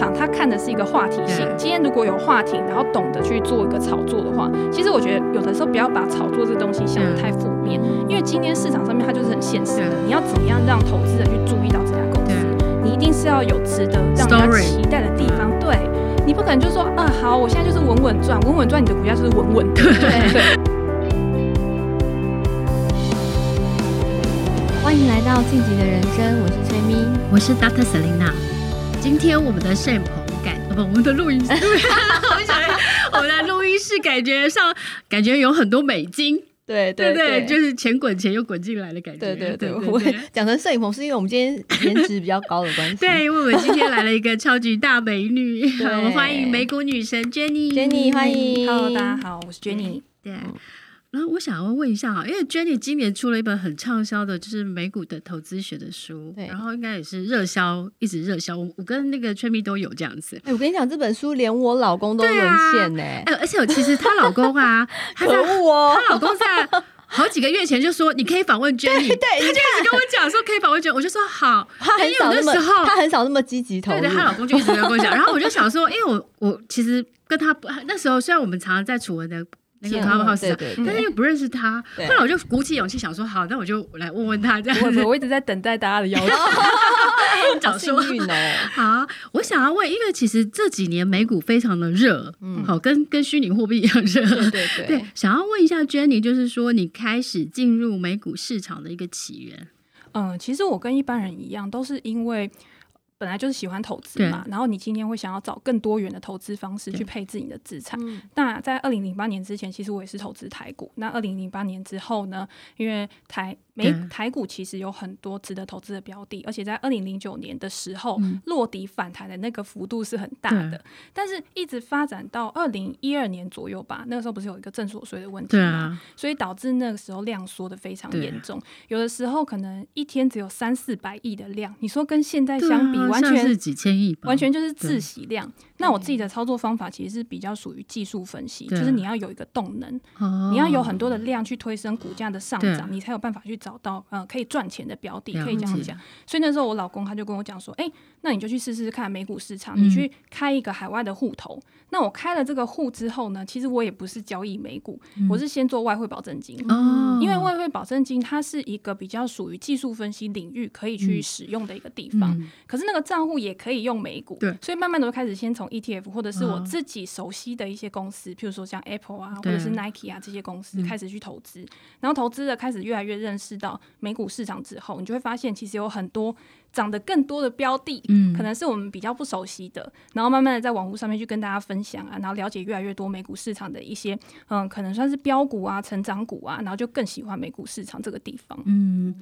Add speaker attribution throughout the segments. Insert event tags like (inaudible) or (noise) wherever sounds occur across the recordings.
Speaker 1: 场他看的是一个话题性。今天如果有话题，然后懂得去做一个炒作的话，其实我觉得有的时候不要把炒作这东西想得太负面，因为今天市场上面它就是很现实的，你要怎么样让投资人去注意到这家公司，你一定是要有值得让人家期待的地方。对，你不可能就说啊好，我现在就是稳稳赚，稳稳赚，你的股价就是稳稳的。(laughs) 对。对
Speaker 2: 欢迎来到晋级的人生，我是崔咪，
Speaker 3: 我是 Dr. Selena。今天我们的摄影棚感，不，我们的录音室，(laughs) 我们的录音室感觉上感觉有很多美金，
Speaker 1: 对对对，
Speaker 3: 就是钱滚钱又滚进来的感觉。
Speaker 2: 对对对，我讲成摄影棚是因为我们今天颜值比较高的关系。(laughs)
Speaker 3: 对，因为我们今天来了一个超级大美女，(laughs) 我们欢迎美股女神 Jenny，Jenny
Speaker 2: 欢迎
Speaker 1: ，Hello，大家好，我是 Jenny，
Speaker 3: 对。然后我想要问一下哈，因为 Jenny 今年出了一本很畅销的，就是美股的投资学的书，对，然后应该也是热销，一直热销。我我跟那个 Cherry 都有这样子。
Speaker 2: 哎，我跟你讲，这本书连我老公都沦陷呢。哎，
Speaker 3: 而且我其实她老公啊，(laughs) 可恶哦，她老公在好几个月前就说你可以访问 Jenny，对，他就一直跟我讲说可以访问 Jenny，我就说好。
Speaker 2: 他很少那么，他很少那么积极投入。
Speaker 3: 对，她老公就一直跟我讲，(laughs) 然后我就想说，因为我我其实跟他那时候，虽然我们常常在楚文的。那个 Clubhouse 但是又不认识他，后来我就鼓起勇气想说，好，那我就来问问他这样子。
Speaker 1: 我一直在等待大家的邀请，(laughs)
Speaker 2: 好幸运哦。
Speaker 3: 好，我想要问，因为其实这几年美股非常的热，嗯，好，跟跟虚拟货币一样热，
Speaker 2: 对对对，对。
Speaker 3: 想要问一下 Jenny，就是说你开始进入美股市场的一个起源。
Speaker 1: 嗯，其实我跟一般人一样，都是因为。本来就是喜欢投资嘛，然后你今天会想要找更多元的投资方式去配置你的资产。那在二零零八年之前，其实我也是投资台股。那二零零八年之后呢，因为台美台股其实有很多值得投资的标的，而且在二零零九年的时候，嗯、落底反弹的那个幅度是很大的。但是一直发展到二零一二年左右吧，那个时候不是有一个正所税的问题吗，啊、所以导致那个时候量缩的非常严重。有的时候可能一天只有三四百亿的量，你说跟现在相比？完全
Speaker 3: 是几千亿，
Speaker 1: 完全就是自洗量。那我自己的操作方法其实是比较属于技术分析，就是你要有一个动能，你要有很多的量去推升股价的上涨，你才有办法去找到呃可以赚钱的标的，可以这样讲。所以那时候我老公他就跟我讲说，哎，那你就去试试看美股市场，你去开一个海外的户头。那我开了这个户之后呢，其实我也不是交易美股，我是先做外汇保证金，因为外汇保证金它是一个比较属于技术分析领域可以去使用的一个地方，可是那个。账户也可以用美股，对，所以慢慢的就开始先从 ETF 或者是我自己熟悉的一些公司，譬如说像 Apple 啊，或者是 Nike 啊这些公司开始去投资，然后投资的开始越来越认识到美股市场之后，你就会发现其实有很多涨得更多的标的，嗯，可能是我们比较不熟悉的，然后慢慢的在网络上面去跟大家分享啊，然后了解越来越多美股市场的一些，嗯，可能算是标股啊、成长股啊，然后就更喜欢美股市场这个地方，
Speaker 3: 嗯。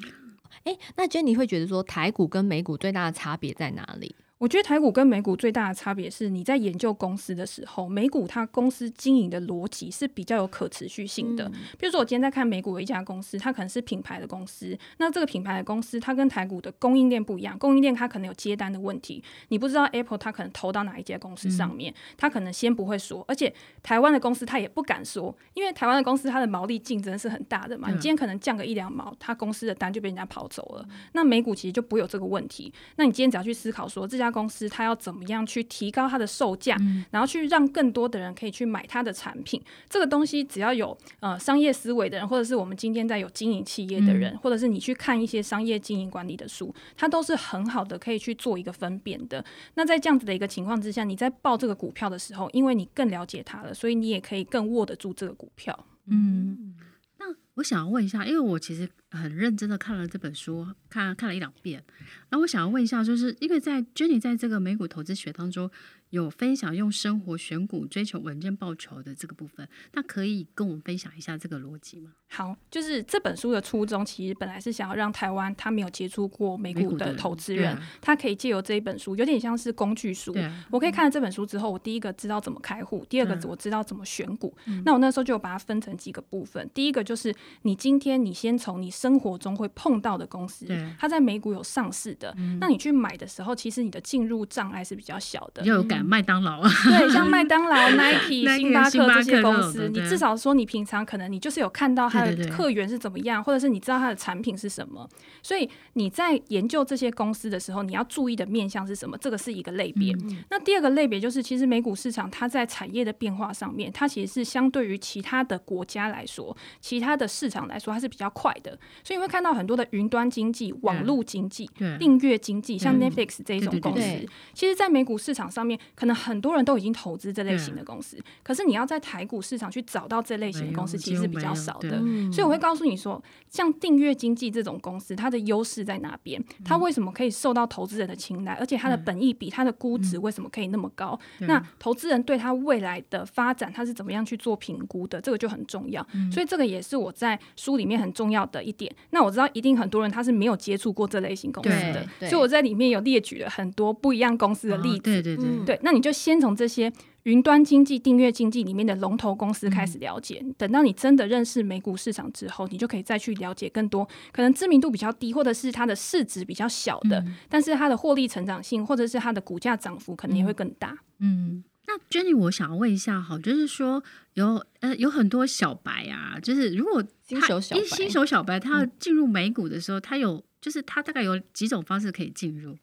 Speaker 2: 哎，那 Jenny 会觉得说台股跟美股最大的差别在哪里？
Speaker 1: 我觉得台股跟美股最大的差别是，你在研究公司的时候，美股它公司经营的逻辑是比较有可持续性的。比如说，我今天在看美股的一家公司，它可能是品牌的公司，那这个品牌的公司它跟台股的供应链不一样，供应链它可能有接单的问题，你不知道 Apple 它可能投到哪一家公司上面，它可能先不会说，而且台湾的公司它也不敢说，因为台湾的公司它的毛利竞争是很大的嘛，你今天可能降个一两毛，它公司的单就被人家跑走了。那美股其实就不会有这个问题，那你今天只要去思考说这家公司它要怎么样去提高它的售价，嗯、然后去让更多的人可以去买它的产品。这个东西只要有呃商业思维的人，或者是我们今天在有经营企业的人，嗯、或者是你去看一些商业经营管理的书，它都是很好的可以去做一个分辨的。那在这样子的一个情况之下，你在报这个股票的时候，因为你更了解它了，所以你也可以更握得住这个股票。
Speaker 3: 嗯，那我想要问一下，因为我其实很认真的看了这本书，看看了一两遍。那我想要问一下，就是因为在 Jenny 在这个美股投资学当中有分享用生活选股追求稳健报酬的这个部分，那可以跟我们分享一下这个逻辑吗？
Speaker 1: 好，就是这本书的初衷其实本来是想要让台湾他没有接触过美股的投资人，啊、他可以借由这一本书，有点像是工具书。啊、我可以看了这本书之后，我第一个知道怎么开户，第二个我知道怎么选股。嗯、那我那时候就把它分成几个部分，第一个就是你今天你先从你生活中会碰到的公司，它在美股有上市的，嗯、那你去买的时候，其实你的进入障碍是比较小的，
Speaker 3: 有感麦当劳啊，
Speaker 1: 对，像麦当劳、(laughs) Nike、星巴克这些公司，你至少说你平常可能你就是有看到它的客源是怎么样，对对对，或者是你知道它的产品是什么，所以你在研究这些公司的时候，你要注意的面向是什么？这个是一个类别。嗯、那第二个类别就是，其实美股市场它在产业的变化上面，它其实是相对于其他的国家来说，其他的市场来说，它是比较快的。所以你会看到很多的云端经济、网络经济、订阅经济，像 Netflix 这一种公司，其实，在美股市场上面，可能很多人都已经投资这类型的公司。可是你要在台股市场去找到这类型的公司，其实是比较少的。所以我会告诉你说，像订阅经济这种公司，它的优势在哪边？它为什么可以受到投资人的青睐？而且它的本益比、它的估值为什么可以那么高？那投资人对它未来的发展，它是怎么样去做评估的？这个就很重要。所以这个也是我在书里面很重要的一点。那我知道一定很多人他是没有接触过这类型公司的，所以我在里面有列举了很多不一样公司的例子。对对对，对，那你就先从这些云端经济、订阅经济里面的龙头公司开始了解。等到你真的认识美股市场之后，你就可以再去了解更多可能知名度比较低，或者是它的市值比较小的，但是它的获利成长性或者是它的股价涨幅可能也会更大。
Speaker 3: 嗯，那 Jenny，我想要问一下，哈，就是说有呃有很多小白啊，就是如果
Speaker 2: 新手小白，
Speaker 3: 新手小白他要进入美股的时候，他有就是他大概有几种方式可以进入？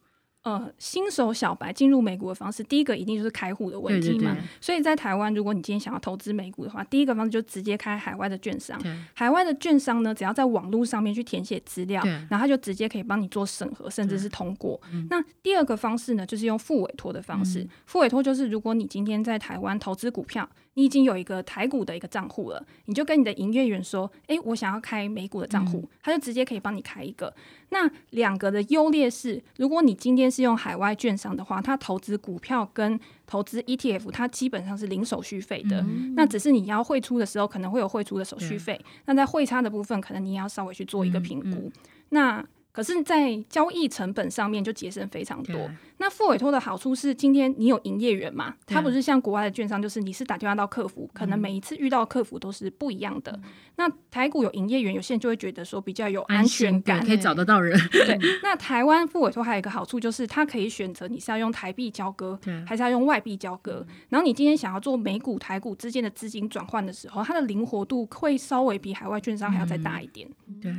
Speaker 1: 呃，新手小白进入美股的方式，第一个一定就是开户的问题嘛。对对对，所以在台湾，如果你今天想要投资美股的话，第一个方式就直接开海外的券商。海外的券商呢，只要在网络上面去填写资料，然后他就直接可以帮你做审核，甚至是通过。那第二个方式呢，就是用副委托的方式。副委托就是，如果你今天在台湾投资股票，你已经有一个台股的一个账户了，你就跟你的营业员说：“诶，我想要开美股的账户。”他就直接可以帮你开一个。那两个的优劣势，如果你今天是用海外券商的话，它投资股票跟投资 ETF，它基本上是零手续费的。嗯、那只是你要汇出的时候，可能会有汇出的手续费。那在汇差的部分，可能你也要稍微去做一个评估。那可是，在交易成本上面就节省非常多。那付委托的好处是，今天你有营业员嘛？他不是像国外的券商，就是你是打电话到客服，可能每一次遇到客服都是不一样的。那台股有营业员，有些人就会觉得说比较有安全感，
Speaker 3: 可以找得到人。
Speaker 1: 对。(laughs) 那台湾付委托还有一个好处就是，它可以选择你是要用台币交割，还是要用外币交割。然后你今天想要做美股、台股之间的资金转换的时候，它的灵活度会稍微比海外券商还要再大一点。
Speaker 3: 对。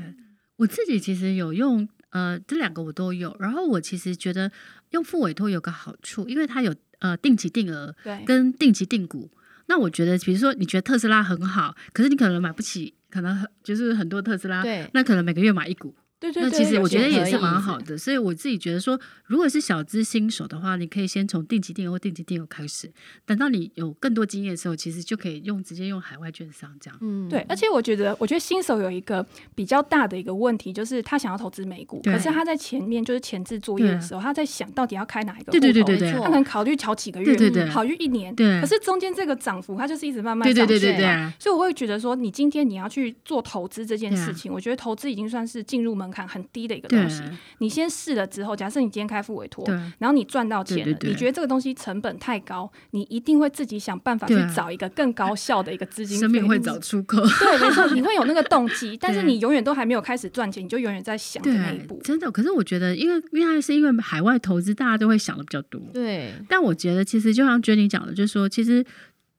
Speaker 3: 我自己其实有用，呃，这两个我都有。然后我其实觉得用付委托有个好处，因为它有呃定期定额，跟定期定股。那我觉得，比如说你觉得特斯拉很好，可是你可能买不起，可能很就是很多特斯拉，对那可能每个月买一股。对对对，那其实我觉得也是蛮好的，所以我自己觉得说，如果是小资新手的话，你可以先从定期定额或定期定额开始，等到你有更多经验的时候，其实就可以用直接用海外券商这样。嗯，
Speaker 1: 对，而且我觉得，我觉得新手有一个比较大的一个问题，就是他想要投资美股，对可是他在前面就是前置作业的时候，他在想到底要开哪一个户头，对对对对对，他可能考虑考几个月，对对对，考虑一年，对，可是中间这个涨幅，它就是一直慢慢涨，对对对对对，所以我会觉得说，你今天你要去做投资这件事情，啊、我觉得投资已经算是进入门槛很低的一个。东西，你先试了之后，假设你今天开付委托，然后你赚到钱了，你觉得这个东西成本太高，你一定会自己想办法去找一个更高效的一个资金，
Speaker 3: 生命会找出口。(laughs)
Speaker 1: 对，没错，你会有那个动机，(laughs) 但是你永远都还没有开始赚钱，你就永远在想的那一步。
Speaker 3: 真的，可是我觉得，因为因为是因为海外投资，大家都会想的比较多。对，但我觉得其实就像 Jenny 讲的，就是说，其实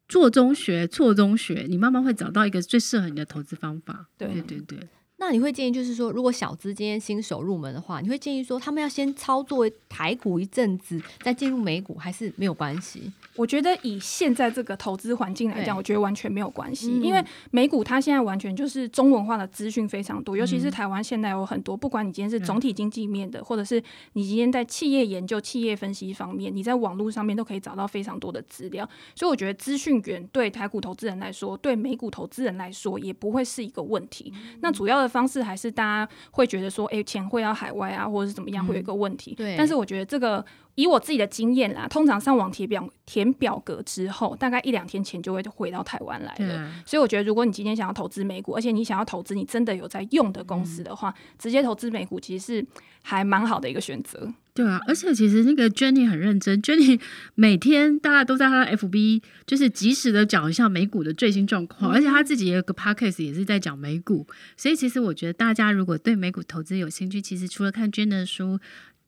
Speaker 3: 做中学，错中学，你慢慢会找到一个最适合你的投资方法。对对对对。
Speaker 2: 那你会建议，就是说，如果小资今天新手入门的话，你会建议说，他们要先操作台股一阵子，再进入美股，还是没有关系？
Speaker 1: 我觉得以现在这个投资环境来讲，我觉得完全没有关系，因为美股它现在完全就是中文化的资讯非常多，尤其是台湾现在有很多，不管你今天是总体经济面的，或者是你今天在企业研究、企业分析方面，你在网络上面都可以找到非常多的资料，所以我觉得资讯源对台股投资人来说，对美股投资人来说也不会是一个问题。那主要的方式还是大家会觉得说，哎，钱汇到海外啊，或者是怎么样，会有一个问题。对，但是我觉得这个。以我自己的经验啦，通常上网填表填表格之后，大概一两天前就会回到台湾来了。对所以我觉得，如果你今天想要投资美股，而且你想要投资你真的有在用的公司的话，嗯、直接投资美股其实是还蛮好的一个选择。
Speaker 3: 对啊，而且其实那个 Jenny 很认真，Jenny 每天大家都在他的 FB，就是及时的讲一下美股的最新状况，嗯、而且他自己也有个 Podcast 也是在讲美股。所以其实我觉得大家如果对美股投资有兴趣，其实除了看 Jenny 的书。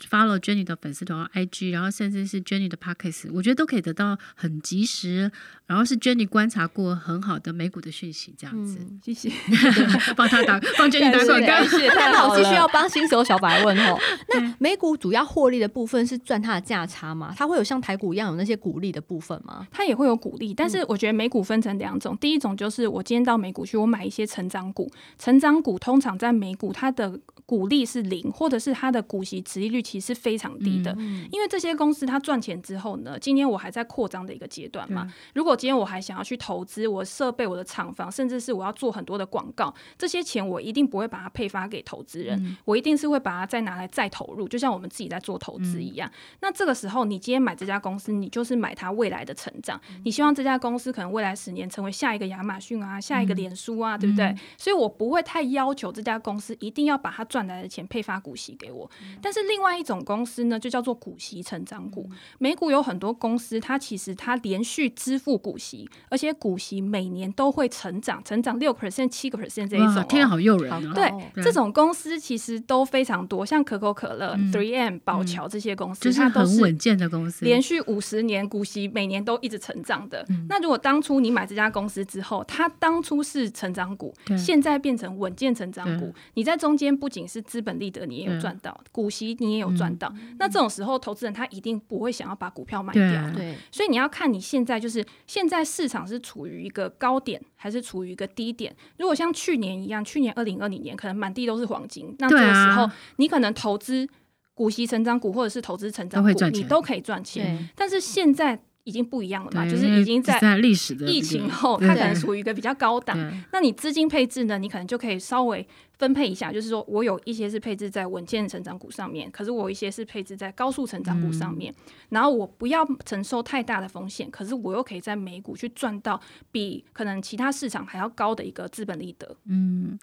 Speaker 3: Follow Jenny 的粉丝团 IG，然后甚至是 Jenny 的 Podcast，我觉得都可以得到很及时，然后是 Jenny 观察过很好的美股的讯息，这样子。
Speaker 1: 嗯、谢谢，(laughs)
Speaker 3: 帮他打，帮 Jenny 打广告。
Speaker 2: 谢谢，太好了。继续要帮新手小白问哦。(laughs) 那美股主要获利的部分是赚它的价差吗？它会有像台股一样有那些股利的部分吗？
Speaker 1: 它也会有股利，但是我觉得美股分成两种，第一种就是我今天到美股去，我买一些成长股，成长股通常在美股它的。股利是零，或者是它的股息殖利率其实是非常低的，嗯、因为这些公司它赚钱之后呢，今天我还在扩张的一个阶段嘛。如果今天我还想要去投资我设备、我的厂房，甚至是我要做很多的广告，这些钱我一定不会把它配发给投资人，嗯、我一定是会把它再拿来再投入，就像我们自己在做投资一样。嗯、那这个时候，你今天买这家公司，你就是买它未来的成长，嗯、你希望这家公司可能未来十年成为下一个亚马逊啊，下一个脸书啊，嗯、对不对？嗯、所以我不会太要求这家公司一定要把它赚来的钱配发。股息给我，但是另外一种公司呢，就叫做股息成长股。美股有很多公司，它其实它连续支付股息，而且股息每年都会成长，成长六 percent、七个 percent 这一种、哦。
Speaker 3: 天好诱人、啊！
Speaker 1: 对，对这种公司其实都非常多，像可口可乐、嗯、Three M、宝侨这些公司，
Speaker 3: 就是很稳健的公司，
Speaker 1: 连续五十年股息每年都一直成长的。嗯、那如果当初你买这家公司之后，它当初是成长股，对现在变成稳健成长股，你在中间不仅是资本利得。你也有赚到股息，你也有赚到。嗯、那这种时候，投资人他一定不会想要把股票卖掉。对，所以你要看你现在就是现在市场是处于一个高点，还是处于一个低点。如果像去年一样，去年二零二零年可能满地都是黄金，那这个时候你可能投资股息成长股或者是投资成长股，你都可以赚钱。但是现在。已经不一样了嘛，就是已经在历史的疫情后，它可能属于一个比较高档。那你资金配置呢？你可能就可以稍微分配一下，就是说我有一些是配置在稳健成长股上面，可是我有一些是配置在高速成长股上面。嗯、然后我不要承受太大的风险，可是我又可以在美股去赚到比可能其他市场还要高的一个资本利得。
Speaker 3: 嗯，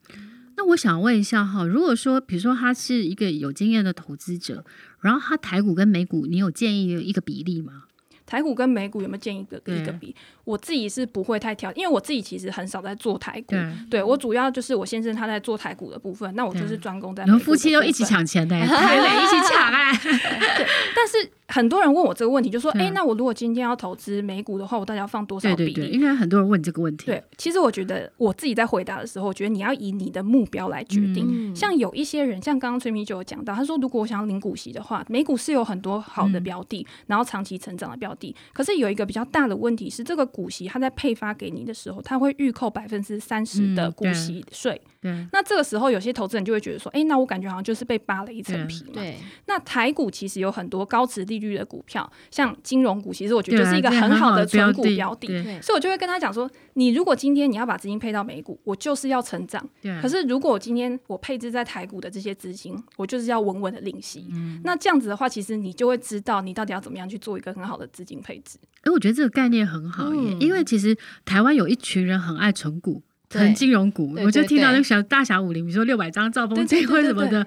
Speaker 3: 那我想问一下哈，如果说比如说他是一个有经验的投资者，然后他台股跟美股，你有建议一个比例吗？
Speaker 1: 台股跟美股有没有建议一个一个比？我自己是不会太挑，因为我自己其实很少在做台股。对，对我主要就是我先生他在做台股的部分，那我就是专攻在。你们
Speaker 3: 夫妻都一起抢钱的，台美一起抢哎。(laughs)
Speaker 1: 对，但是很多人问我这个问题，就说：“哎，那我如果今天要投资美股的话，我到底要放多少比例？”
Speaker 3: 应该很多人问这个问题。
Speaker 1: 对，其实我觉得我自己在回答的时候，我觉得你要以你的目标来决定。像有一些人，像刚刚崔咪就有讲到，他说如果我想要领股息的话，美股是有很多好的标的，然后长期成长的标的。可是有一个比较大的问题是，这个股息它在配发给你的时候，它会预扣百分之三十的股息税。那这个时候有些投资人就会觉得说，哎，那我感觉好像就是被扒了一层皮嘛。对。那台股其实有很多高值利率的股票，像金融股，其实我觉得就是一个很好的存股标的。所以我就会跟他讲说，你如果今天你要把资金配到美股，我就是要成长。可是如果我今天我配置在台股的这些资金，我就是要稳稳的领息。嗯。那这样子的话，其实你就会知道你到底要怎么样去做一个很好的资金配置。
Speaker 3: 哎，我觉得这个概念很好耶，嗯、因为其实台湾有一群人很爱存股。很金融股，我就听到那个小大侠武林，比如说六百张兆丰金或什么的，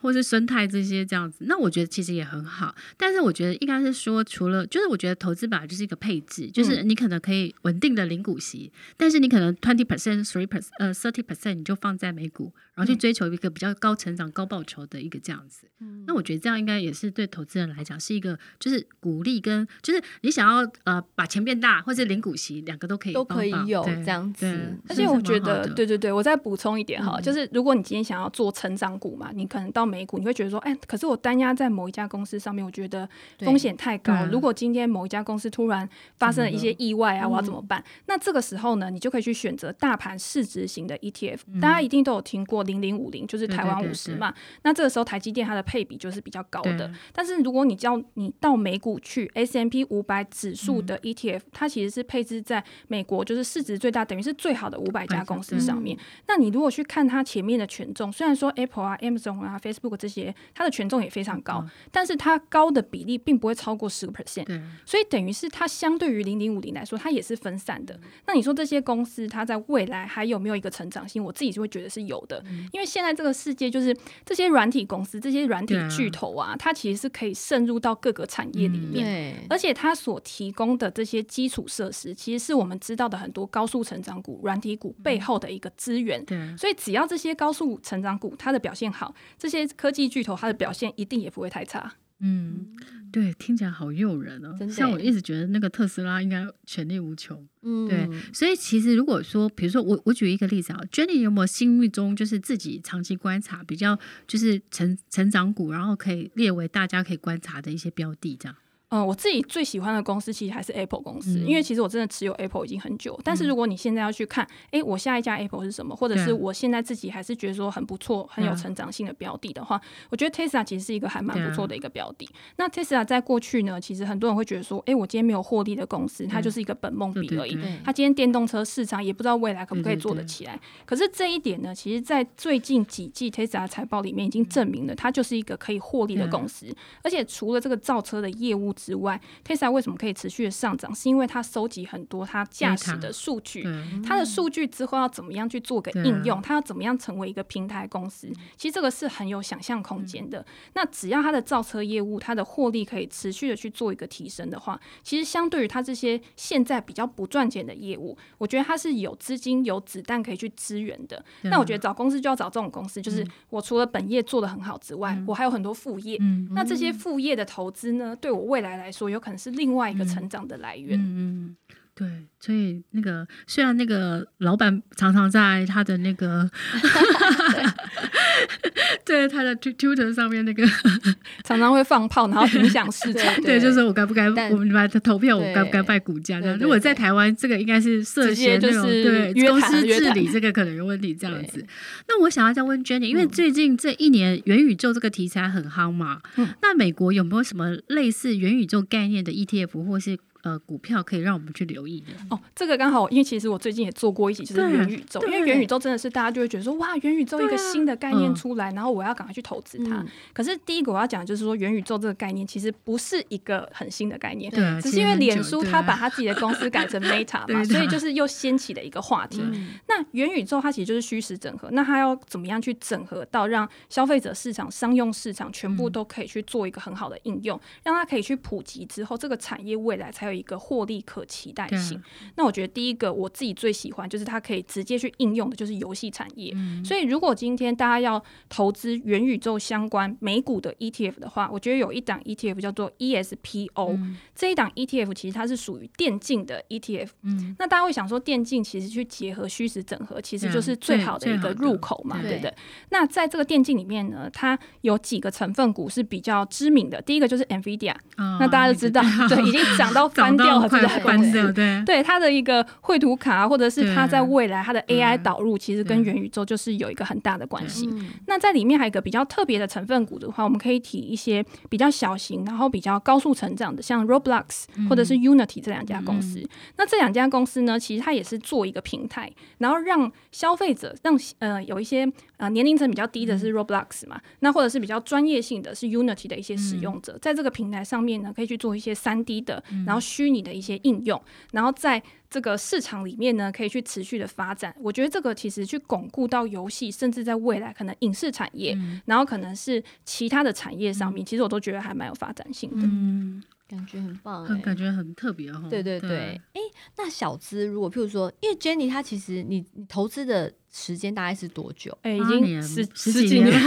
Speaker 3: 或是生态这些这样子。那我觉得其实也很好，但是我觉得应该是说，除了就是我觉得投资本来就是一个配置，就是你可能可以稳定的领股息，但是你可能 twenty percent、three percent、呃 thirty percent 你就放在美股，然后去追求一个比较高成长、高报酬的一个这样子。那我觉得这样应该也是对投资人来讲是一个，就是鼓励跟就是你想要呃把钱变大，或是领股息，两个都可以
Speaker 2: 都可以有这样子，
Speaker 1: 而且我。觉得对对对，我再补充一点哈，嗯、就是如果你今天想要做成长股嘛，你可能到美股，你会觉得说，哎，可是我单押在某一家公司上面，我觉得风险太高。对如果今天某一家公司突然发生了一些意外啊，我要怎么办？嗯、那这个时候呢，你就可以去选择大盘市值型的 ETF。嗯、大家一定都有听过零零五零，就是台湾五十嘛。那这个时候台积电它的配比就是比较高的。但是如果你叫你到美股去 S M P 五百指数的 ETF，、嗯、它其实是配置在美国，就是市值最大，等于是最好的五百家公司上面。那你如果去看它前面的权重，虽然说 Apple 啊、Amazon 啊、Facebook 这些，它的权重也非常高，嗯、但是它高的比例并不会超过十个 percent。所以等于是它相对于零零五零来说，它也是分散的。嗯、那你说这些公司它在未来还有没有一个成长性？我自己就会觉得是有的，嗯、因为现在这个世界就是这些软体公司、这些软体巨头啊，啊它其实是可以渗入到各个产业里面，嗯、而且它所提供的这些基础设施，其实是我们知道的很多高速成长股、软体股背后的一个资源。
Speaker 3: 对，
Speaker 1: 所以只要这些高速成长股它的表现好，这些科技巨头它的表现一定也不会太差。
Speaker 3: 嗯，对，听起来好诱人哦。像我一直觉得那个特斯拉应该潜力无穷。
Speaker 2: 嗯，
Speaker 3: 对。所以其实如果说，比如说我我举一个例子啊，Jenny 有没有心目中就是自己长期观察比较就是成成长股，然后可以列为大家可以观察的一些标的这样？
Speaker 1: 嗯，我自己最喜欢的公司其实还是 Apple 公司，嗯、因为其实我真的持有 Apple 已经很久。但是如果你现在要去看，哎、嗯，我下一家 Apple 是什么，或者是我现在自己还是觉得说很不错、很有成长性的标的的话，嗯、我觉得 Tesla 其实是一个还蛮不错的一个标的。那 Tesla 在过去呢，其实很多人会觉得说，哎，我今天没有获利的公司，它就是一个本梦比而已。它今天电动车市场也不知道未来可不可以做得起来。可是这一点呢，其实，在最近几季 Tesla 财报里面已经证明了，它就是一个可以获利的公司。而且除了这个造车的业务之外，Tesla 为什么可以持续的上涨？是因为它收集很多它驾驶的数据，它的数据之后要怎么样去做个应用？它要怎么样成为一个平台公司？其实这个是很有想象空间的。那只要它的造车业务，它的获利可以持续的去做一个提升的话，其实相对于它这些现在比较不赚钱的业务，我觉得它是有资金、有子弹可以去支援的。那我觉得找公司就要找这种公司，就是我除了本业做的很好之外，我还有很多副业。那这些副业的投资呢，对我未来来说，有可能是。另外一个成长的来源。嗯，
Speaker 3: 嗯，对，所以那个虽然那个老板常常在他的那个，(laughs) 对，他的 Twitter 上面那个 (laughs)
Speaker 1: 常常会放炮，然后影响市场。
Speaker 3: 对，对，就是我该不该我们来投票，我该不该卖股价？如果在台湾，这个应该是涉嫌那种对公司治理，这个可能有问题。这样子。那我想要再问 Jenny，因为最近这一年元宇宙这个题材很夯嘛，嗯、那美国有没有什么类似元宇宙概念的 ETF 或是？呃，股票可以让我们去留意的
Speaker 1: 哦。这个刚好，因为其实我最近也做过一集，就是元宇宙。因为元宇宙真的是大家就会觉得说，哇，元宇宙一个新的概念出来，啊、然后我要赶快去投资它。嗯、可是第一个我要讲的就是说，元宇宙这个概念其实不是一个很新的概念，对，只是因为脸书它把它自己的公司改成 Meta (laughs) 嘛，所以就是又掀起了一个话题。嗯、那元宇宙它其实就是虚实整合，那它要怎么样去整合到让消费者市场、商用市场全部都可以去做一个很好的应用，让它可以去普及之后，这个产业未来才有一个获利。可期待性。那我觉得第一个我自己最喜欢就是它可以直接去应用的，就是游戏产业。嗯、所以如果今天大家要投资元宇宙相关美股的 ETF 的话，我觉得有一档 ETF 叫做 ESPO、嗯。这一档 ETF 其实它是属于电竞的 ETF。嗯、那大家会想说，电竞其实去结合虚实整合，其实就是最好的一个入口嘛，对不对？那在这个电竞里面呢，它有几个成分股是比较知名的。第一个就是 NVIDIA，、哦、那大家都知道，对，已经涨到 (laughs) 翻掉了，这个。关掉，对。对，它的一个绘图卡，或者是它在未来它的 AI 导入，其实跟元宇宙就是有一个很大的关系。那在里面还有一个比较特别的成分股的话，我们可以提一些比较小型，然后比较高速成长的，像 Roblox 或者是 Unity 这两家公司。那这两家公司呢，其实它也是做一个平台，然后让消费者让呃有一些呃年龄层比较低的是 Roblox 嘛，那或者是比较专业性的是 Unity 的一些使用者，在这个平台上面呢，可以去做一些三 D 的，然后虚拟的一些。应用，然后在这个市场里面呢，可以去持续的发展。我觉得这个其实去巩固到游戏，甚至在未来可能影视产业，嗯、然后可能是其他的产业上面，嗯、其实我都觉得还蛮有发展性的。
Speaker 2: 嗯，感觉很棒，
Speaker 3: 很感觉很特别哦。
Speaker 2: 对对对，哎，那小资如果譬如说，因为 Jenny 她其实你你投资的时间大概是多久？
Speaker 1: 哎，已经十十几年，
Speaker 2: 十几年了。对，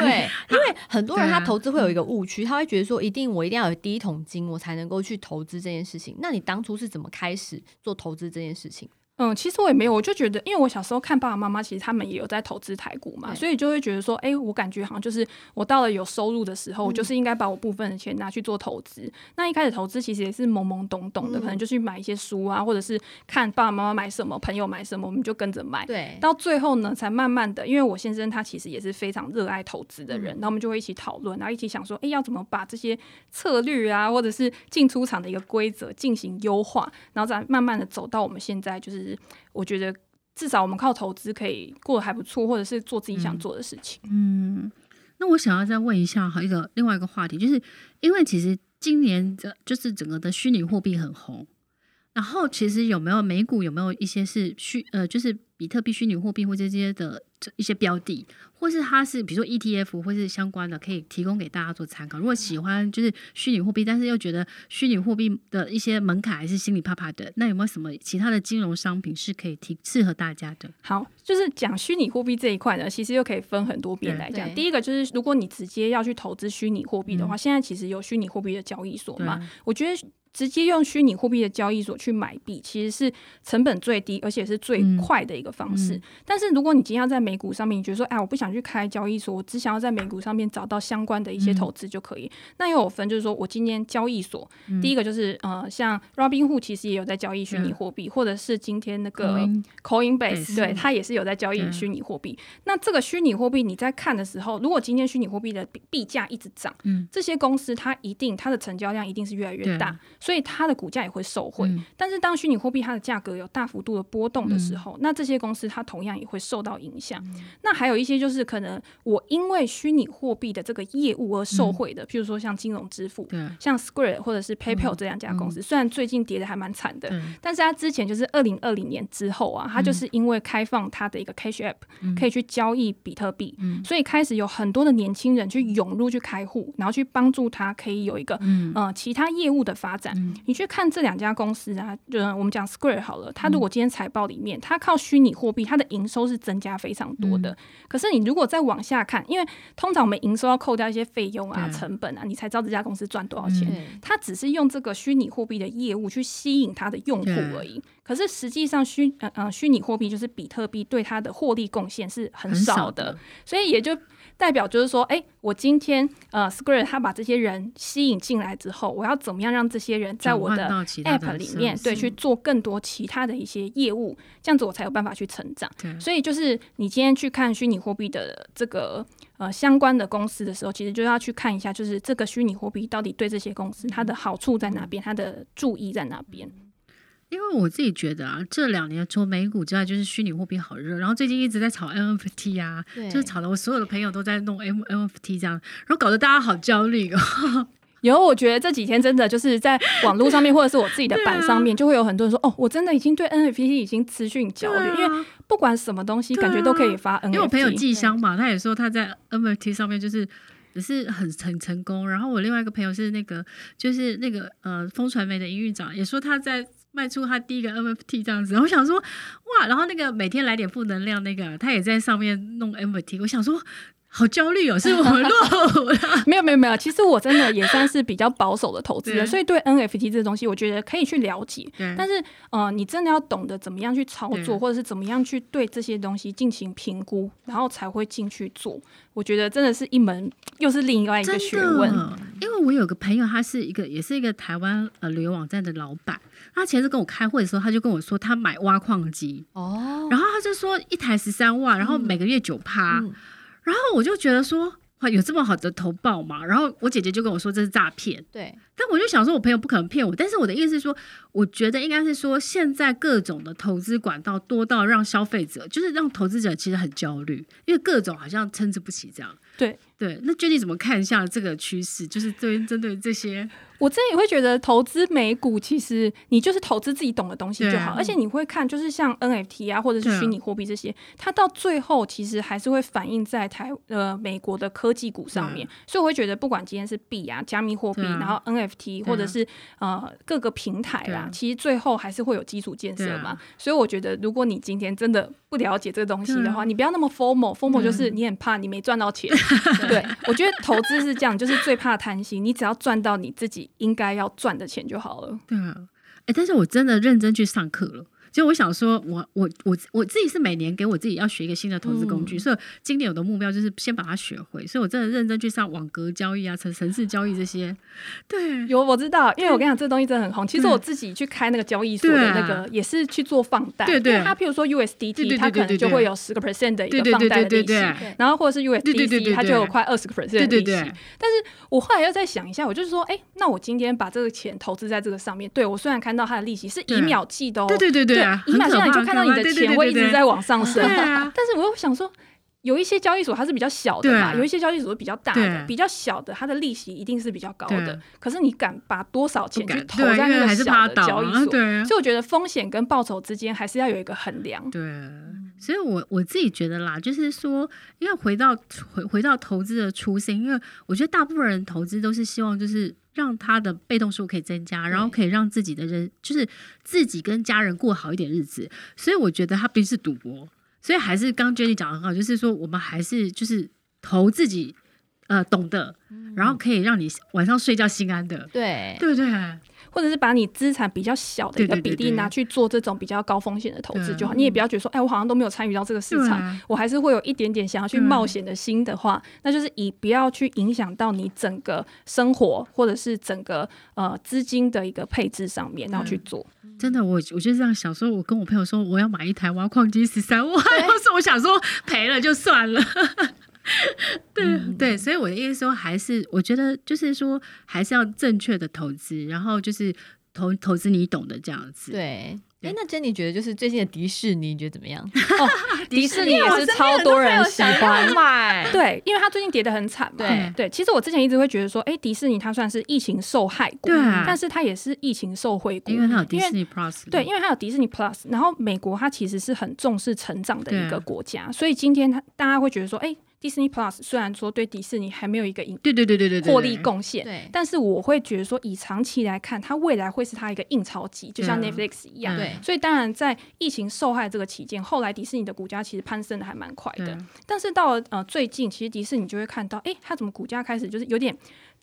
Speaker 2: (laughs) 因为很多人他投资会有一个误区，他会觉得说，一定我一定要有第一桶金，我才能够去投资这件事情。那你当初是怎么开始做投资这件事情？
Speaker 1: 嗯，其实我也没有，我就觉得，因为我小时候看爸爸妈妈，其实他们也有在投资台股嘛，所以就会觉得说，哎、欸，我感觉好像就是我到了有收入的时候，嗯、我就是应该把我部分的钱拿去做投资。那一开始投资其实也是懵懵懂懂的，嗯、可能就去买一些书啊，或者是看爸爸妈妈买什么，朋友买什么，我们就跟着买。对，到最后呢，才慢慢的，因为我先生他其实也是非常热爱投资的人，那、嗯、我们就会一起讨论，然后一起想说，哎、欸，要怎么把这些策略啊，或者是进出场的一个规则进行优化，然后再慢慢的走到我们现在就是。我觉得至少我们靠投资可以过得还不错，或者是做自己想做的事情。
Speaker 3: 嗯，嗯，那我想要再问一下哈，一个另外一个话题，就是因为其实今年的就是整个的虚拟货币很红，然后其实有没有美股有没有一些是虚呃，就是比特币、虚拟货币或这些的一些标的，或是它是比如说 ETF 或是相关的，可以提供给大家做参考。如果喜欢就是虚拟货币，但是又觉得虚拟货币的一些门槛还是心里怕怕的，那有没有什么其他的金融商品是可以提适合大家的？
Speaker 1: 好，就是讲虚拟货币这一块呢，其实又可以分很多边来讲。第一个就是如果你直接要去投资虚拟货币的话，嗯、现在其实有虚拟货币的交易所嘛，我觉得。直接用虚拟货币的交易所去买币，其实是成本最低，而且是最快的一个方式。嗯嗯、但是如果你今天要在美股上面，你觉得说，哎，我不想去开交易所，我只想要在美股上面找到相关的一些投资就可以。嗯、那又有分，就是说我今天交易所，嗯、第一个就是呃，像 Robinhood 其实也有在交易虚拟货币，嗯、或者是今天那个 Coinbase，对，它也是有在交易虚拟货币。嗯、那这个虚拟货币你在看的时候，如果今天虚拟货币的币价一直涨，嗯、这些公司它一定它的成交量一定是越来越大。所以它的股价也会受惠，嗯、但是当虚拟货币它的价格有大幅度的波动的时候，嗯、那这些公司它同样也会受到影响。嗯、那还有一些就是可能我因为虚拟货币的这个业务而受惠的，嗯、譬如说像金融支付，像 Square 或者是 PayPal 这两家公司，嗯、虽然最近跌的还蛮惨的，嗯、但是它之前就是二零二零年之后啊，它就是因为开放它的一个 Cash App、嗯、可以去交易比特币，嗯、所以开始有很多的年轻人去涌入去开户，然后去帮助他可以有一个嗯、呃、其他业务的发展。嗯你去看这两家公司啊，就我们讲 Square 好了，它如果今天财报里面，它靠虚拟货币，它的营收是增加非常多的。可是你如果再往下看，因为通常我们营收要扣掉一些费用啊、成本啊，你才知道这家公司赚多少钱。它只是用这个虚拟货币的业务去吸引它的用户而已。可是实际上虚呃呃虚拟货币就是比特币对它的获利贡献是很少的，所以也就。代表就是说，哎、欸，我今天呃，Square 他把这些人吸引进来之后，我要怎么样让这些人在我的 App 里面，对，去做更多其他的一些业务，这样子我才有办法去成长。所以就是你今天去看虚拟货币的这个呃相关的公司的时候，其实就要去看一下，就是这个虚拟货币到底对这些公司它的好处在哪边，它的注意在哪边。
Speaker 3: 因为我自己觉得啊，这两年除了美股之外，就是虚拟货币好热，然后最近一直在炒 NFT 啊，就是炒的我所有的朋友都在弄 NFT 这样，然后搞得大家好焦虑哦。(laughs)
Speaker 1: 有，我觉得这几天真的就是在网络上面，或者是我自己的板上面，就会有很多人说，哦，我真的已经对 NFT 已经资讯焦虑，啊、因为不管什么东西，感觉都可以发 NFT。因为
Speaker 3: 我朋友寄香嘛，他也说他在 NFT 上面就是也是很很成功。然后我另外一个朋友是那个就是那个呃风传媒的营运长，也说他在。卖出他第一个 NFT 这样子，(laughs) 我想说哇，然后那个每天来点负能量那个，他也在上面弄 NFT，我想说好焦虑哦，是我们落后了。(laughs)
Speaker 1: 没有没有没有，其实我真的也算是比较保守的投资人，所以对 NFT 这个东西，我觉得可以去了解。对但是呃，你真的要懂得怎么样去操作，或者是怎么样去对这些东西进行评估，然后才会进去做。我觉得真的是一门又是另外一个学问。
Speaker 3: 因为我有个朋友，他是一个也是一个台湾呃旅游网站的老板。他前次跟我开会的时候，他就跟我说他买挖矿机哦，然后他就说一台十三万，然后每个月九趴，嗯、然后我就觉得说哇，有这么好的投报吗？然后我姐姐就跟我说这是诈骗，
Speaker 2: 对，
Speaker 3: 但我就想说我朋友不可能骗我，但是我的意思是说，我觉得应该是说现在各种的投资管道多到让消费者就是让投资者其实很焦虑，因为各种好像参差不齐这样，
Speaker 1: 对
Speaker 3: 对，那 Jenny 怎么看一下这个趋势？就是对针对这些。
Speaker 1: 我真的也会觉得投资美股，其实你就是投资自己懂的东西就好。而且你会看，就是像 NFT 啊，或者是虚拟货币这些，它到最后其实还是会反映在台呃美国的科技股上面。所以我会觉得，不管今天是币啊、加密货币，然后 NFT 或者是呃各个平台啦，其实最后还是会有基础建设嘛。所以我觉得，如果你今天真的不了解这个东西的话，你不要那么 formal，formal 就是你很怕你没赚到钱。对，我觉得投资是这样，就是最怕贪心，你只要赚到你自己。应该要赚的钱就好了。
Speaker 3: 对啊，哎，但是我真的认真去上课了。就我想说，我我我我自己是每年给我自己要学一个新的投资工具，嗯、所以今年我的目标就是先把它学会。所以我真的认真去上网格交易啊、城城市交易这些。对，
Speaker 1: 有我知道，因为我跟你讲，这东西真的很红。其实我自己去开那个交易所的那个，也是去做放贷。对对。它譬如说 USDT，它可能就会有十个 percent 的一个放贷的利息，然后或者是 USDC，它就有快二十个 percent 的利息。但是我后来又再想一下，我就是说，哎，那我今天把这个钱投资在这个上面，对我虽然看到它的利息是以秒计的哦，
Speaker 3: 对对对对。
Speaker 1: 一秒钟你就看到你的钱会一直在往上升，但是我又想说，有一些交易所它是比较小的嘛，有一些交易所是比较大的，比较小的它的利息一定是比较高的。可是你敢把多少钱去投在那个小的交易所？所以我觉得风险跟报酬之间还是要有一个衡量。
Speaker 3: 对，所以我我自己觉得啦，就是说，因为回到回回到投资的初心，因为我觉得大部分人投资都是希望就是让他的被动收入可以增加，然后可以让自己的人就是自己跟家人过好一点日子。所以我觉得它并不是赌博。所以还是刚 Jenny 讲的很好，就是说我们还是就是投自己呃懂的，嗯、然后可以让你晚上睡觉心安的，
Speaker 2: 对
Speaker 3: 对不对？
Speaker 1: 或者是把你资产比较小的一个比例拿去做这种比较高风险的投资就好。你也不要觉得说，哎，我好像都没有参与到这个市场，我还是会有一点点想要去冒险的心的话，那就是以不要去影响到你整个生活或者是整个呃资金的一个配置上面，然后去做。
Speaker 3: 真的，我我就这样想说，我跟我朋友说，我要买一台挖矿机十三万，要是 (laughs) 我想说赔了就算了。(laughs) 对、所以我的意思说，还是我觉得就是说，还是要正确的投资，然后就是投投资你懂的这样子。
Speaker 2: 对。哎，那 Jenny 觉得就是最近的迪士尼，你觉得怎么样？
Speaker 1: 哦，(laughs) 迪士尼也是超多人喜欢买，(laughs) 对，因为它最近跌得很惨嘛。对对，其实我之前一直会觉得说，哎，迪士尼它算是疫情受害股，对，但是它也是疫情受惠股，
Speaker 3: 因为它有迪士尼 Plus。
Speaker 1: 对，因为它有迪士尼 Plus，然后美国它其实是很重视成长的一个国家，所以今天它大家会觉得说，哎。Disney Plus 虽然说对迪士尼还没有一个盈
Speaker 3: 对对对对对
Speaker 1: 获利贡献，对，但是我会觉得说以长期来看，它未来会是它一个印钞机，就像 Netflix 一样。对，所以当然在疫情受害这个期间，后来迪士尼的股价其实攀升的还蛮快的。但是到了呃最近，其实迪士尼就会看到，哎，它怎么股价开始就是有点。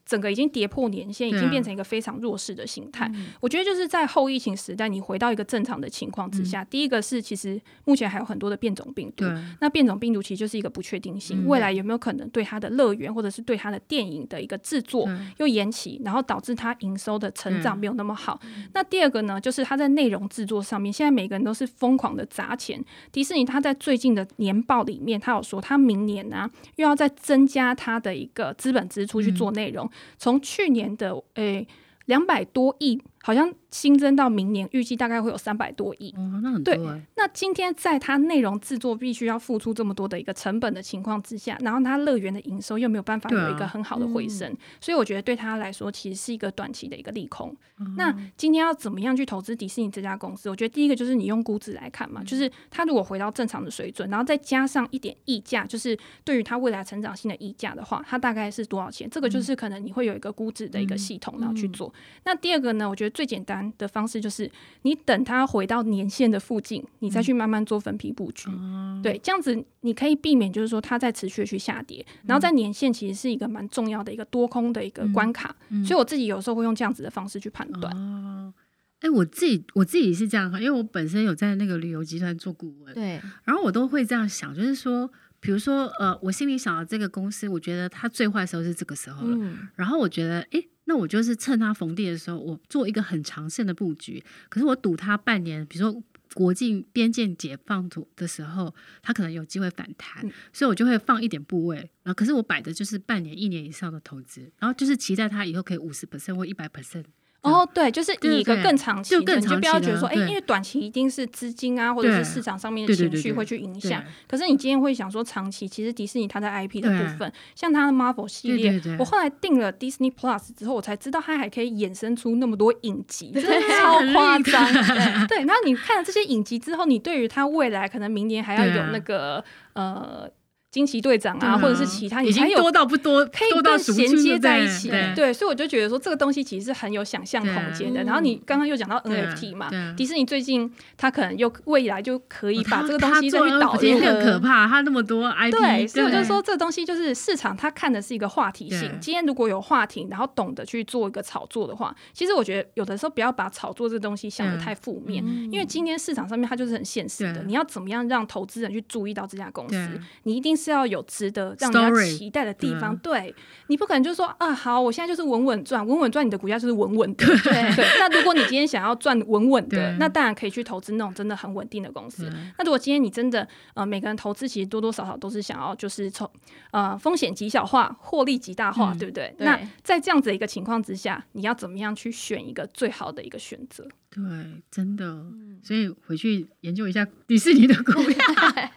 Speaker 1: 整个已经跌破年线，已经变成一个非常弱势的形态。嗯、我觉得就是在后疫情时代，你回到一个正常的情况之下，嗯、第一个是其实目前还有很多的变种病毒。那变种病毒其实就是一个不确定性，嗯、未来有没有可能对它的乐园或者是对它的电影的一个制作又延期，然后导致它营收的成长没有那么好。嗯、那第二个呢，就是它在内容制作上面，现在每个人都是疯狂的砸钱。迪士尼它在最近的年报里面，它有说它明年呢、啊、又要再增加它的一个资本支出去做内容。嗯从去年的诶两百多亿，好像。新增到明年，预计大概会有三百多亿。
Speaker 3: 哦，那很多。
Speaker 1: 对，那今天在它内容制作必须要付出这么多的一个成本的情况之下，然后它乐园的营收又没有办法有一个很好的回升，啊嗯、所以我觉得对他来说其实是一个短期的一个利空。嗯、那今天要怎么样去投资迪士尼这家公司？我觉得第一个就是你用估值来看嘛，嗯、就是它如果回到正常的水准，然后再加上一点溢价，就是对于它未来成长性的溢价的话，它大概是多少钱？这个就是可能你会有一个估值的一个系统，然后去做。那第二个呢，我觉得最简单的方式就是。你等它回到年线的附近，你再去慢慢做分批布局，嗯、对，这样子你可以避免，就是说它在持续的去下跌。嗯、然后在年线其实是一个蛮重要的一个多空的一个关卡，所以我自己有时候会用这样子的方式去判断。
Speaker 3: 哦，哎、欸，我自己我自己是这样哈，因为我本身有在那个旅游集团做顾问，
Speaker 2: 对，
Speaker 3: 然后我都会这样想，就是说，比如说呃，我心里想的这个公司，我觉得它最坏的时候是这个时候了，嗯、然后我觉得哎。欸那我就是趁它逢低的时候，我做一个很长线的布局。可是我赌它半年，比如说国境边境解放的时候，它可能有机会反弹，嗯、所以我就会放一点部位。然后，可是我摆的就是半年、一年以上的投资，然后就是期待它以后可以五十 percent 或一百 percent。
Speaker 1: 哦，对，就是以一个更长期的，你就不要觉得说，哎，因为短期一定是资金啊，或者是市场上面的情绪会去影响。可是你今天会想说，长期其实迪士尼它在 IP 的部分，像它的 Marvel 系列，我后来订了 Disney Plus 之后，我才知道它还可以衍生出那么多影集，(laughs) 真的超夸张。对，然后你看了这些影集之后，你对于它未来可能明年还要有那个呃。惊奇队长啊，或者是其他，你还有
Speaker 3: 多到不多，
Speaker 1: 可以更衔接在一起。对，所以我就觉得说这个东西其实是很有想象空间的。然后你刚刚又讲到 NFT 嘛，迪士尼最近他可能又未来就可以把这个东西再去导入
Speaker 3: 更可怕，他那么多 IP。
Speaker 1: 对，所以我就说这个东西就是市场他看的是一个话题性。今天如果有话题，然后懂得去做一个炒作的话，其实我觉得有的时候不要把炒作这个东西想得太负面，因为今天市场上面它就是很现实的。你要怎么样让投资人去注意到这家公司？你一定是要有值得让人家期待的地方，对，你不可能就说啊，好，我现在就是稳稳赚，稳稳赚，你的股价就是稳稳的。(laughs) 对，那如果你今天想要赚稳稳的，那当然可以去投资那种真的很稳定的公司。那如果今天你真的呃，每个人投资其实多多少少都是想要就是从呃风险极小化，获利极大化，对不对？那在这样子一个情况之下，你要怎么样去选一个最好的一个选择？
Speaker 3: 对，真的，所以回去研究一下迪士尼的股票。(laughs) (laughs)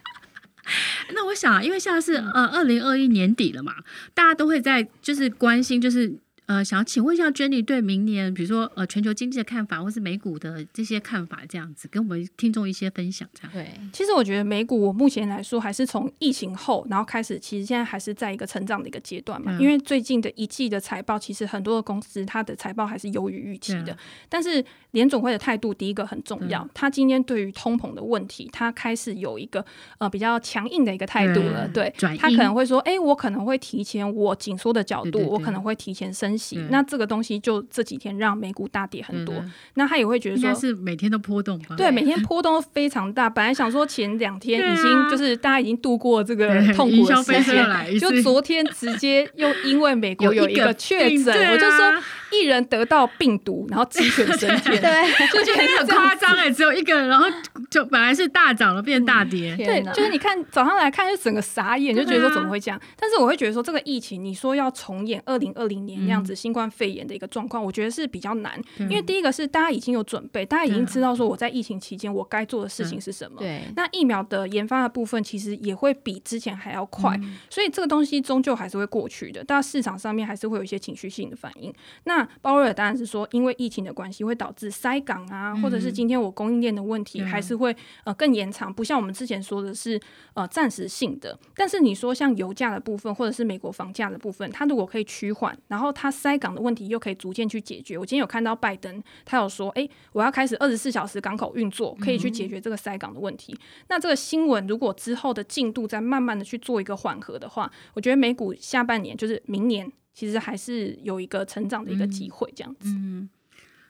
Speaker 3: 那我想，因为现在是呃二零二一年底了嘛，大家都会在就是关心就是。呃，想请问一下 Jenny 对明年，比如说呃全球经济的看法，或是美股的这些看法，这样子跟我们听众一些分享，这样。
Speaker 2: 对，
Speaker 1: 其实我觉得美股，我目前来说还是从疫情后，然后开始，其实现在还是在一个成长的一个阶段嘛。嗯、因为最近的一季的财报，其实很多的公司它的财报还是优于预期的。但是联总会的态度，第一个很重要，他今天对于通膨的问题，他开始有一个呃比较强硬的一个态度了。对，他可能会说，哎、欸，我可能会提前我紧缩的角度，我可能会提前升。那这个东西就这几天让美股大跌很多，那他也会觉得说，
Speaker 3: 是每天都波动吧？
Speaker 1: 对，每天 (laughs) 波动都非常大。本来想说前两天已经就是大家已经度过这个痛苦的时间，就昨天直接又因为美国有一个确诊，我就说。一人得到病毒，然后鸡犬升天，(laughs) 对，
Speaker 3: 就觉得 (laughs) 很夸张哎，只有一个人，然后就本来是大涨了变大跌，
Speaker 1: 嗯、对，就是你看早上来看就整个傻眼，就觉得说怎么会这样？啊、但是我会觉得说这个疫情，你说要重演二零二零年那样子新冠肺炎的一个状况，嗯、我觉得是比较难，因为第一个是大家已经有准备，大家已经知道说我在疫情期间我该做的事情是什么，对，那疫苗的研发的部分其实也会比之前还要快，嗯、所以这个东西终究还是会过去的，但市场上面还是会有一些情绪性的反应，那。鲍威尔当然是说，因为疫情的关系会导致塞港啊，或者是今天我供应链的问题还是会呃更延长，不像我们之前说的是呃暂时性的。但是你说像油价的部分，或者是美国房价的部分，它如果可以趋缓，然后它塞港的问题又可以逐渐去解决。我今天有看到拜登，他有说，哎，我要开始二十四小时港口运作，可以去解决这个塞港的问题。那这个新闻如果之后的进度再慢慢的去做一个缓和的话，我觉得美股下半年就是明年。其实还是有一个成长的一个机会，这样子。嗯，
Speaker 3: 嗯，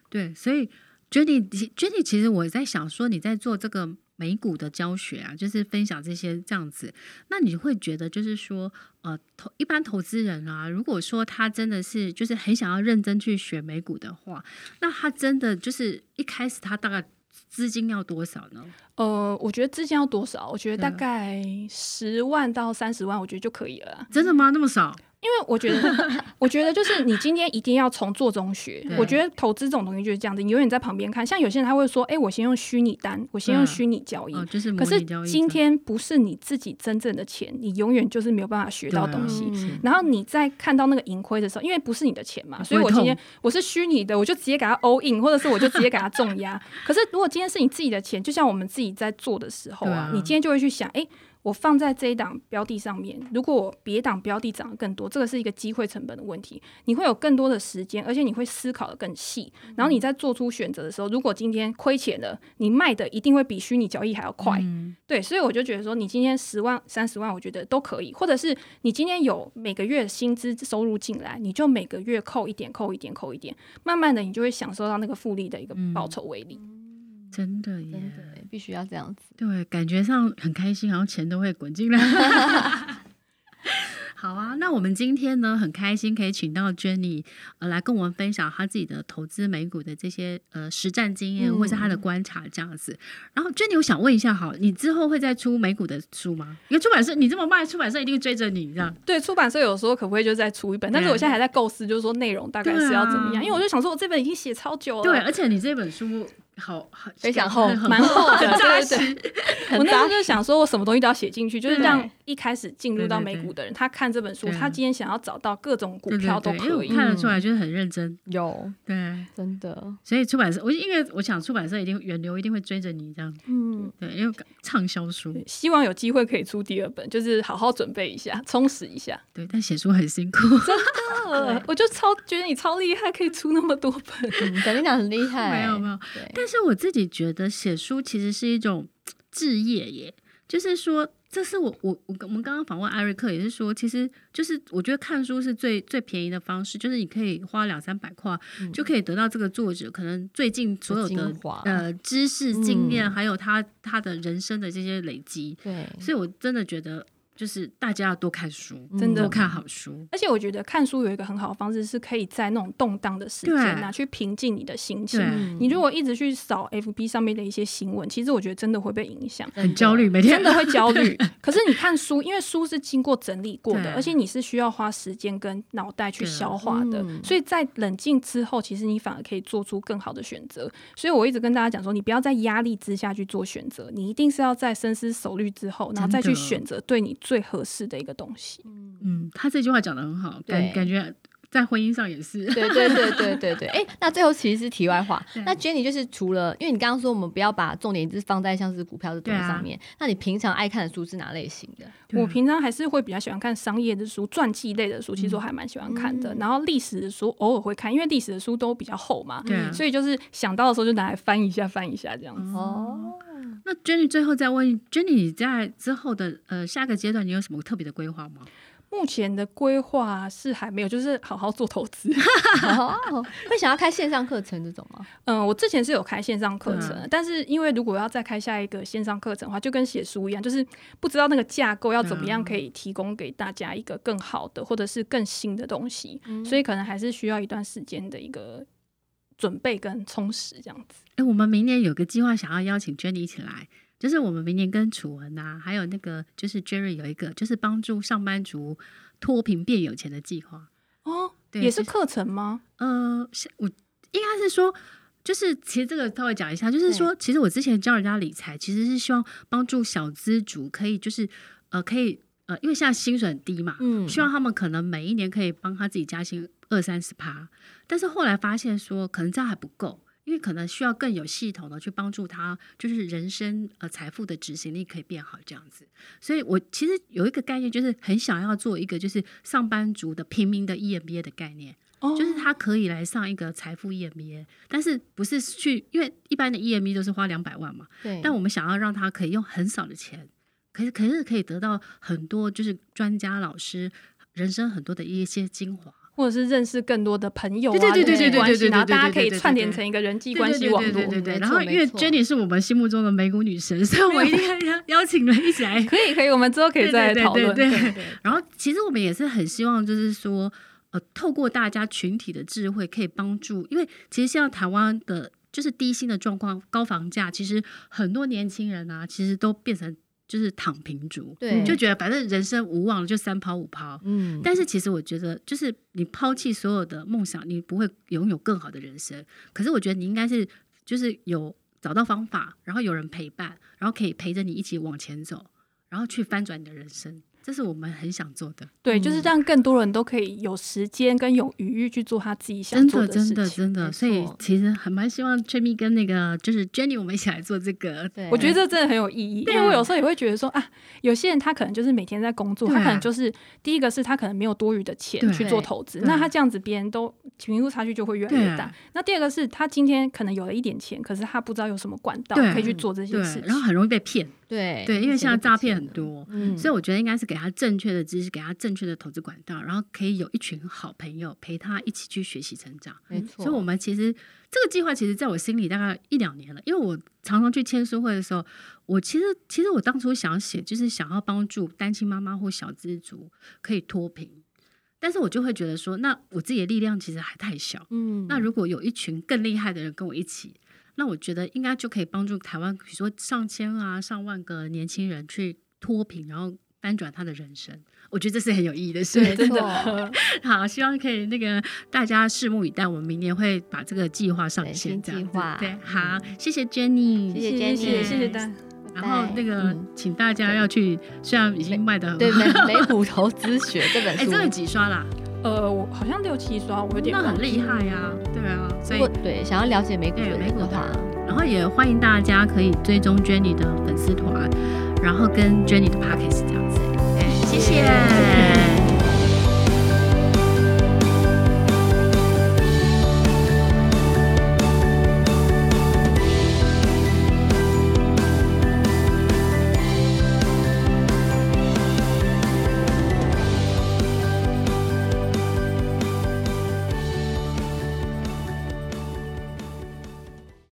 Speaker 3: 对，所以 Jenny，Jenny，其实我在想说，你在做这个美股的教学啊，就是分享这些这样子，那你会觉得就是说，呃，投一般投资人啊，如果说他真的是就是很想要认真去学美股的话，那他真的就是一开始他大概资金要多少呢？
Speaker 1: 呃，我觉得资金要多少？我觉得大概十万到三十万，我觉得就可以了。
Speaker 3: 真的吗？那么少？
Speaker 1: 因为我觉得，(laughs) 我觉得就是你今天一定要从做中学。我觉得投资这种东西就是这样子，你永远在旁边看。像有些人他会说：“哎，我先用虚拟单，我先用虚拟交易。”可是今天不是你自己真正的钱，你永远就是没有办法学到东西。然后你在看到那个盈亏的时候，因为不是你的钱嘛，所以我今天我是虚拟的，我就直接给他 all in，或者是我就直接给他重压。(laughs) 可是如果今天是你自己的钱，就像我们自己在做的时候啊，你今天就会去想：哎。我放在这一档标的上面，如果我别档标的涨得更多，这个是一个机会成本的问题。你会有更多的时间，而且你会思考的更细。然后你在做出选择的时候，如果今天亏钱了，你卖的一定会比虚拟交易还要快。嗯、对，所以我就觉得说，你今天十万、三十万，我觉得都可以。或者是你今天有每个月薪资收入进来，你就每个月扣一点、扣一点、扣一点，慢慢的你就会享受到那个复利的一个报酬威力。嗯
Speaker 3: 真的耶，
Speaker 2: 真的，必须要这样子。
Speaker 3: 对，感觉上很开心，然后钱都会滚进来。(laughs) 好啊，那我们今天呢，很开心可以请到 Jenny 呃来跟我们分享她自己的投资美股的这些呃实战经验，或是她的观察这样子。嗯、然后 Jenny，我想问一下，好，你之后会再出美股的书吗？因为出版社你这么卖，出版社一定追着你这样。
Speaker 1: 对，出版社有时候可不可以就再出一本？但是我现在还在构思，就是说内容大概是要怎么样？啊、因为我就想说，我这本已经写超久了。
Speaker 3: 对，而且你这本书。好，
Speaker 2: 非常厚，
Speaker 1: 蛮厚的，(laughs) 对对对。(laughs) 我那时候就想说，我什么东西都要写进去，就是让一开始进入到美股的人，他看这本书，他今天想要找到各种股票都可以，
Speaker 3: 看得出来就是很认真。
Speaker 2: 有，
Speaker 3: 对，
Speaker 2: 真的。
Speaker 3: 所以出版社，我因为我想出版社一定源流一定会追着你这样，嗯，对，因为畅销书，
Speaker 1: 希望有机会可以出第二本，就是好好准备一下，充实一下。
Speaker 3: 对，但写书很辛苦，
Speaker 1: 真的，(laughs) 我就超觉得你超厉害，可以出那么多本，
Speaker 2: 感觉讲很厉害。
Speaker 3: 没有没有，但是我自己觉得。写书其实是一种置业耶，就是说，这是我我我我们刚刚访问艾瑞克也是说，其实就是我觉得看书是最最便宜的方式，就是你可以花两三百块、嗯、就可以得到这个作者可能最近所有的呃知识经验，嗯、还有他他的人生的这些累积。对，所以我真的觉得。就是大家要多看书，
Speaker 1: 真的
Speaker 3: 多看好书。
Speaker 1: 而且我觉得看书有一个很好的方式，是可以在那种动荡的时间啊，去平静你的心情。你如果一直去扫 FB 上面的一些新闻，其实我觉得真的会被影响，
Speaker 3: 很焦虑，每天
Speaker 1: 真的会焦虑。(laughs) 可是你看书，因为书是经过整理过的，而且你是需要花时间跟脑袋去消化的，所以在冷静之后，其实你反而可以做出更好的选择。所以我一直跟大家讲说，你不要在压力之下去做选择，你一定是要在深思熟虑之后，然后再去选择对你最合适的一个东西。
Speaker 3: 嗯，他这句话讲得很好，感感觉在婚姻上也是。
Speaker 2: 对对对对对对。哎、欸，(laughs) 那最后其实是题外话。那 Jenny 就是除了，因为你刚刚说我们不要把重点一直放在像是股票的东西上面，啊、那你平常爱看的书是哪类型的？
Speaker 1: 我平常还是会比较喜欢看商业的书、传记类的书，其实我还蛮喜欢看的。嗯、然后历史的书偶尔会看，因为历史的书都比较厚嘛，对、啊，所以就是想到的时候就拿来翻一下、翻一下这样子。
Speaker 3: 哦。那 Jenny 最后再问 Jenny，你在之后的呃下个阶段，你有什么特别的规划吗？
Speaker 1: 目前的规划是还没有，就是好好做投资。(laughs)
Speaker 2: 会想要开线上课程这种吗？
Speaker 1: 嗯，我之前是有开线上课程，嗯、但是因为如果要再开下一个线上课程的话，就跟写书一样，就是不知道那个架构要怎么样可以提供给大家一个更好的或者是更新的东西，嗯、所以可能还是需要一段时间的一个。准备跟充实这样子。
Speaker 3: 哎、欸，我们明年有个计划，想要邀请 Jenny 一起来，就是我们明年跟楚文呐、啊，还有那个就是 Jerry 有一个，就是帮助上班族脱贫变有钱的计划。
Speaker 1: 哦，对，也是课程吗？
Speaker 3: 呃，我应该是说，就是其实这个稍微讲一下，就是说，其实我之前教人家理财，其实是希望帮助小资族可以，就是呃，可以呃，因为现在薪水很低嘛，嗯，希望他们可能每一年可以帮他自己加薪。二三十趴，但是后来发现说，可能这样还不够，因为可能需要更有系统的去帮助他，就是人生呃财富的执行力可以变好这样子。所以我其实有一个概念，就是很想要做一个就是上班族的平民的 EMBA 的概念，哦、就是他可以来上一个财富 EMBA，但是不是去，因为一般的 EMBA 都是花两百万嘛，对。但我们想要让他可以用很少的钱，可是可是可以得到很多就是专家老师人生很多的一些精华。
Speaker 1: 或者是认识更多的朋友啊，对对对对对对，然后大家可以串联成一个人际关系网络。对对对，
Speaker 3: 然后因为 Jenny 是我们心目中的美股女神，所以我一定要邀请你一起来。
Speaker 1: 可以可以，我们之后可以再来讨论。对对。
Speaker 3: 然后其实我们也是很希望，就是说，呃，透过大家群体的智慧，可以帮助，因为其实现在台湾的就是低薪的状况、高房价，其实很多年轻人啊，其实都变成。就是躺平族，对，就觉得反正人生无望，就三抛五抛。嗯，但是其实我觉得，就是你抛弃所有的梦想，你不会拥有更好的人生。可是我觉得你应该是，就是有找到方法，然后有人陪伴，然后可以陪着你一起往前走，然后去翻转你的人生。这是我们很想做的，
Speaker 1: 对，就是让更多人都可以有时间跟有余裕去做他自己想做的事情。真的，真的，真的。所以
Speaker 3: 其实还蛮希望 Jamie 跟那个就是 Jenny 我们一起来做这个。
Speaker 1: 对，我觉得这真的很有意义，因为我有时候也会觉得说啊，有些人他可能就是每天在工作，他可能就是第一个是他可能没有多余的钱去做投资，那他这样子别人都贫富差距就会越来越大。那第二个是他今天可能有了一点钱，可是他不知道有什么管道可以去做这些事情，
Speaker 3: 然后很容易被骗。
Speaker 2: 对
Speaker 3: 对，因为现在诈骗很多，嗯，所以我觉得应该是给他正确的知识，给他正确的投资管道，然后可以有一群好朋友陪他一起去学习成长。没错，所以我们其实这个计划其实在我心里大概一两年了，因为我常常去签书会的时候，我其实其实我当初想写就是想要帮助单亲妈妈或小资族可以脱贫，但是我就会觉得说，那我自己的力量其实还太小，嗯，那如果有一群更厉害的人跟我一起。那我觉得应该就可以帮助台湾，比如说上千啊、上万个年轻人去脱贫，然后翻转他的人生。我觉得这是很有意义的事，真的。(laughs) 好，希望可以那个大家拭目以待，我们明年会把这个计划上线。计划对，好，谢谢 Jenny，
Speaker 2: 谢谢 Jenny，
Speaker 1: 谢谢大家。
Speaker 3: 然后那个，请大家要去，虽然已经卖的很好，
Speaker 2: 对美美股投资学这本 (laughs) 书，
Speaker 3: 哎，这有几刷啦？
Speaker 1: 呃，我好像六七刷，我有点
Speaker 3: 那很厉害呀，对啊，所以
Speaker 2: 对想要了解美股的美股的话，
Speaker 3: 然后也欢迎大家可以追踪 Jenny 的粉丝团，然后跟 Jenny 的 Podcast 这样子，哎，谢谢。